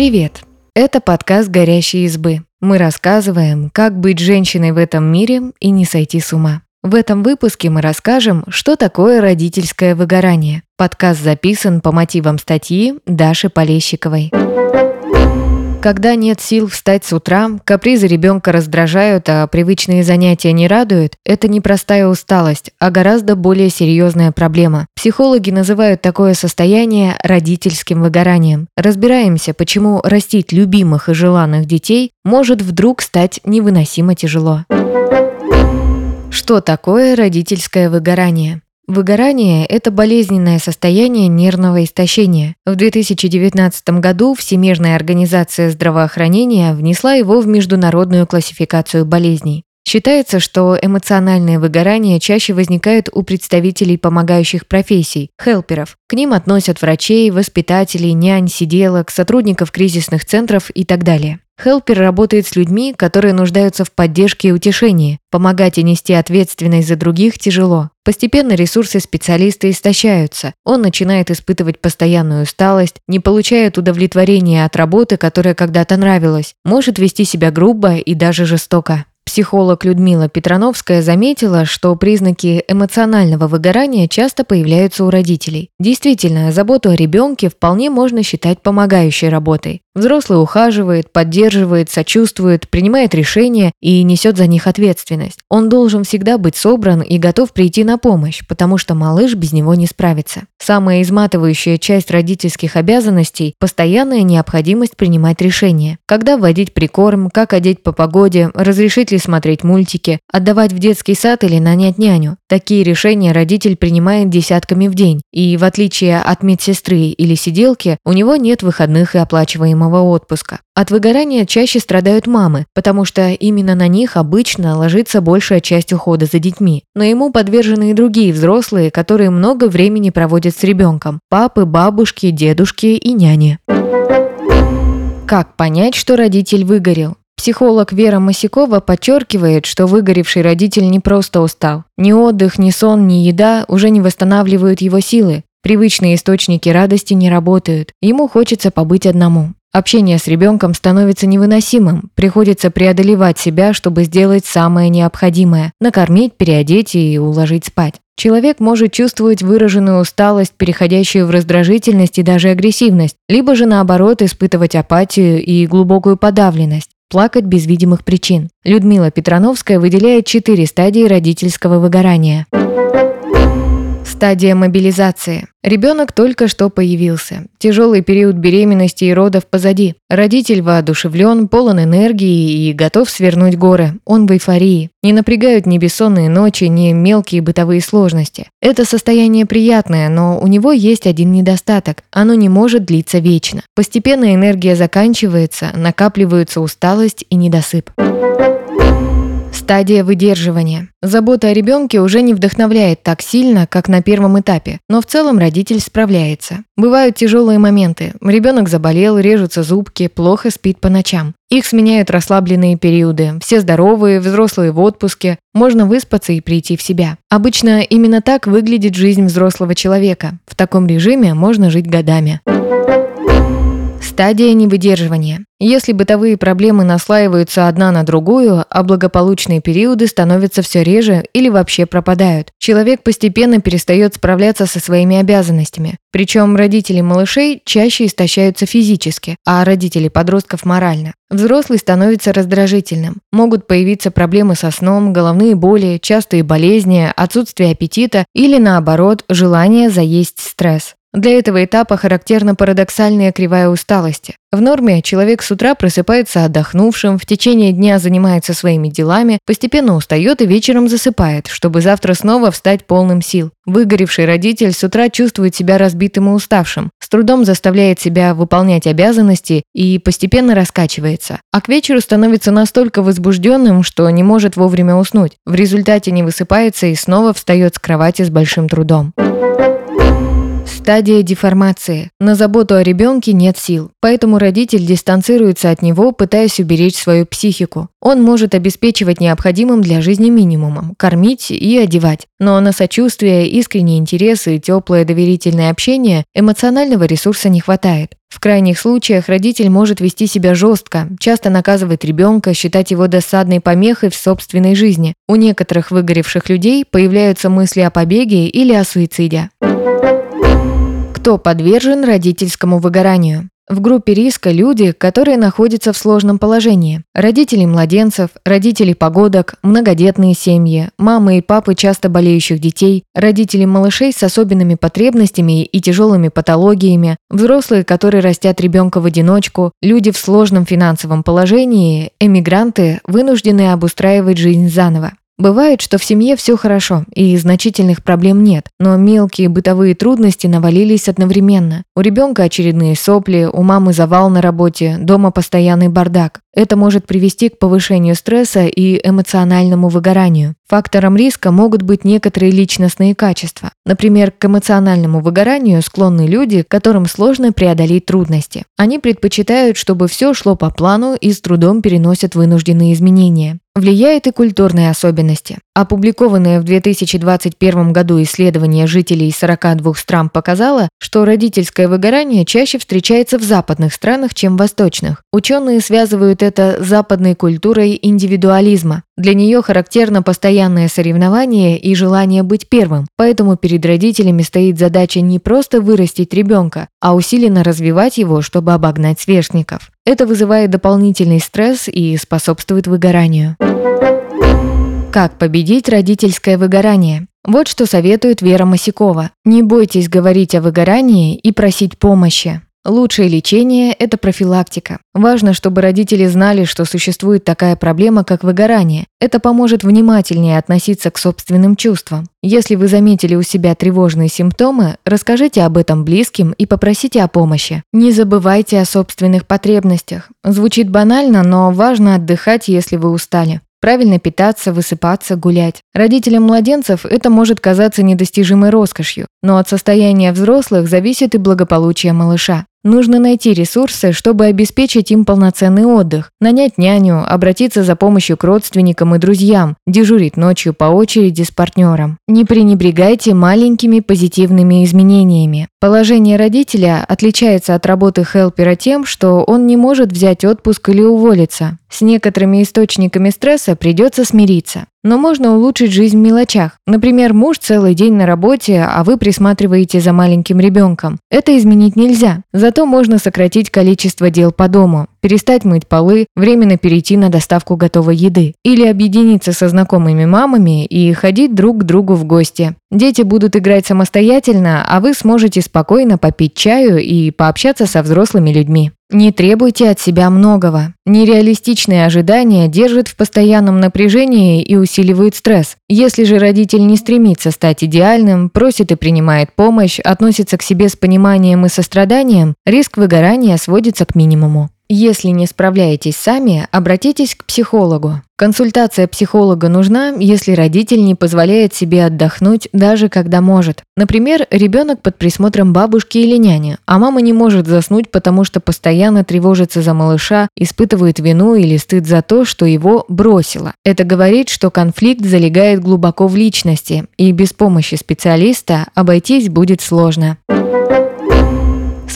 Привет! Это подкаст «Горящие избы». Мы рассказываем, как быть женщиной в этом мире и не сойти с ума. В этом выпуске мы расскажем, что такое родительское выгорание. Подкаст записан по мотивам статьи Даши Полещиковой. Когда нет сил встать с утра, капризы ребенка раздражают, а привычные занятия не радуют, это не простая усталость, а гораздо более серьезная проблема. Психологи называют такое состояние родительским выгоранием. Разбираемся, почему растить любимых и желанных детей может вдруг стать невыносимо тяжело. Что такое родительское выгорание? Выгорание – это болезненное состояние нервного истощения. В 2019 году Всемирная организация здравоохранения внесла его в международную классификацию болезней. Считается, что эмоциональные выгорания чаще возникают у представителей помогающих профессий, хелперов. К ним относят врачей, воспитателей, нянь, сиделок, сотрудников кризисных центров и так далее. Хелпер работает с людьми, которые нуждаются в поддержке и утешении. Помогать и нести ответственность за других тяжело. Постепенно ресурсы специалиста истощаются. Он начинает испытывать постоянную усталость, не получает удовлетворения от работы, которая когда-то нравилась, может вести себя грубо и даже жестоко. Психолог Людмила Петрановская заметила, что признаки эмоционального выгорания часто появляются у родителей. Действительно, заботу о ребенке вполне можно считать помогающей работой. Взрослый ухаживает, поддерживает, сочувствует, принимает решения и несет за них ответственность. Он должен всегда быть собран и готов прийти на помощь, потому что малыш без него не справится. Самая изматывающая часть родительских обязанностей – постоянная необходимость принимать решения. Когда вводить прикорм, как одеть по погоде, разрешить ли смотреть мультики, отдавать в детский сад или нанять няню. Такие решения родитель принимает десятками в день, и в отличие от медсестры или сиделки, у него нет выходных и оплачиваемых необходимого отпуска. От выгорания чаще страдают мамы, потому что именно на них обычно ложится большая часть ухода за детьми. Но ему подвержены и другие взрослые, которые много времени проводят с ребенком – папы, бабушки, дедушки и няни. Как понять, что родитель выгорел? Психолог Вера Масякова подчеркивает, что выгоревший родитель не просто устал. Ни отдых, ни сон, ни еда уже не восстанавливают его силы. Привычные источники радости не работают. Ему хочется побыть одному. Общение с ребенком становится невыносимым, приходится преодолевать себя, чтобы сделать самое необходимое – накормить, переодеть и уложить спать. Человек может чувствовать выраженную усталость, переходящую в раздражительность и даже агрессивность, либо же наоборот испытывать апатию и глубокую подавленность, плакать без видимых причин. Людмила Петрановская выделяет четыре стадии родительского выгорания. Стадия мобилизации. Ребенок только что появился. Тяжелый период беременности и родов позади. Родитель воодушевлен, полон энергии и готов свернуть горы. Он в эйфории. Не напрягают ни бессонные ночи, ни мелкие бытовые сложности. Это состояние приятное, но у него есть один недостаток. Оно не может длиться вечно. Постепенно энергия заканчивается, накапливаются усталость и недосып. Стадия выдерживания. Забота о ребенке уже не вдохновляет так сильно, как на первом этапе, но в целом родитель справляется. Бывают тяжелые моменты. Ребенок заболел, режутся зубки, плохо спит по ночам. Их сменяют расслабленные периоды. Все здоровые, взрослые в отпуске. Можно выспаться и прийти в себя. Обычно именно так выглядит жизнь взрослого человека. В таком режиме можно жить годами. Стадия невыдерживания. Если бытовые проблемы наслаиваются одна на другую, а благополучные периоды становятся все реже или вообще пропадают. Человек постепенно перестает справляться со своими обязанностями. Причем родители малышей чаще истощаются физически, а родители подростков морально. Взрослый становится раздражительным. Могут появиться проблемы со сном, головные боли, частые болезни, отсутствие аппетита или наоборот, желание заесть стресс. Для этого этапа характерна парадоксальная кривая усталости. В норме человек с утра просыпается отдохнувшим, в течение дня занимается своими делами, постепенно устает и вечером засыпает, чтобы завтра снова встать полным сил. Выгоревший родитель с утра чувствует себя разбитым и уставшим, с трудом заставляет себя выполнять обязанности и постепенно раскачивается. А к вечеру становится настолько возбужденным, что не может вовремя уснуть. В результате не высыпается и снова встает с кровати с большим трудом. Стадия деформации. На заботу о ребенке нет сил, поэтому родитель дистанцируется от него, пытаясь уберечь свою психику. Он может обеспечивать необходимым для жизни минимумом, кормить и одевать. Но на сочувствие, искренний интерес и теплое доверительное общение эмоционального ресурса не хватает. В крайних случаях родитель может вести себя жестко, часто наказывать ребенка, считать его досадной помехой в собственной жизни. У некоторых выгоревших людей появляются мысли о побеге или о суициде. Кто подвержен родительскому выгоранию? В группе риска люди, которые находятся в сложном положении. Родители младенцев, родители погодок, многодетные семьи, мамы и папы часто болеющих детей, родители малышей с особенными потребностями и тяжелыми патологиями, взрослые, которые растят ребенка в одиночку, люди в сложном финансовом положении, эмигранты, вынужденные обустраивать жизнь заново. Бывает, что в семье все хорошо и значительных проблем нет, но мелкие бытовые трудности навалились одновременно. У ребенка очередные сопли, у мамы завал на работе, дома постоянный бардак. Это может привести к повышению стресса и эмоциональному выгоранию. Фактором риска могут быть некоторые личностные качества. Например, к эмоциональному выгоранию склонны люди, которым сложно преодолеть трудности. Они предпочитают, чтобы все шло по плану и с трудом переносят вынужденные изменения. Влияет и культурные особенности. Опубликованное в 2021 году исследование жителей 42 стран показало, что родительское выгорание чаще встречается в западных странах, чем в восточных. Ученые связывают это с западной культурой индивидуализма. Для нее характерно постоянное соревнование и желание быть первым, поэтому перед родителями стоит задача не просто вырастить ребенка, а усиленно развивать его, чтобы обогнать сверстников. Это вызывает дополнительный стресс и способствует выгоранию. Как победить родительское выгорание? Вот что советует Вера Масякова. Не бойтесь говорить о выгорании и просить помощи. Лучшее лечение – это профилактика. Важно, чтобы родители знали, что существует такая проблема, как выгорание. Это поможет внимательнее относиться к собственным чувствам. Если вы заметили у себя тревожные симптомы, расскажите об этом близким и попросите о помощи. Не забывайте о собственных потребностях. Звучит банально, но важно отдыхать, если вы устали. Правильно питаться, высыпаться, гулять. Родителям младенцев это может казаться недостижимой роскошью, но от состояния взрослых зависит и благополучие малыша. Нужно найти ресурсы, чтобы обеспечить им полноценный отдых, нанять няню, обратиться за помощью к родственникам и друзьям, дежурить ночью по очереди с партнером. Не пренебрегайте маленькими позитивными изменениями. Положение родителя отличается от работы хелпера тем, что он не может взять отпуск или уволиться. С некоторыми источниками стресса придется смириться. Но можно улучшить жизнь в мелочах. Например, муж целый день на работе, а вы присматриваете за маленьким ребенком. Это изменить нельзя. Зато можно сократить количество дел по дому, перестать мыть полы, временно перейти на доставку готовой еды. Или объединиться со знакомыми мамами и ходить друг к другу в гости. Дети будут играть самостоятельно, а вы сможете спокойно попить чаю и пообщаться со взрослыми людьми. Не требуйте от себя многого. Нереалистичные ожидания держат в постоянном напряжении и усиливают стресс. Если же родитель не стремится стать идеальным, просит и принимает помощь, относится к себе с пониманием и состраданием, риск выгорания сводится к минимуму. Если не справляетесь сами, обратитесь к психологу. Консультация психолога нужна, если родитель не позволяет себе отдохнуть, даже когда может. Например, ребенок под присмотром бабушки или няни, а мама не может заснуть, потому что постоянно тревожится за малыша, испытывает вину или стыд за то, что его бросила. Это говорит, что конфликт залегает глубоко в личности, и без помощи специалиста обойтись будет сложно.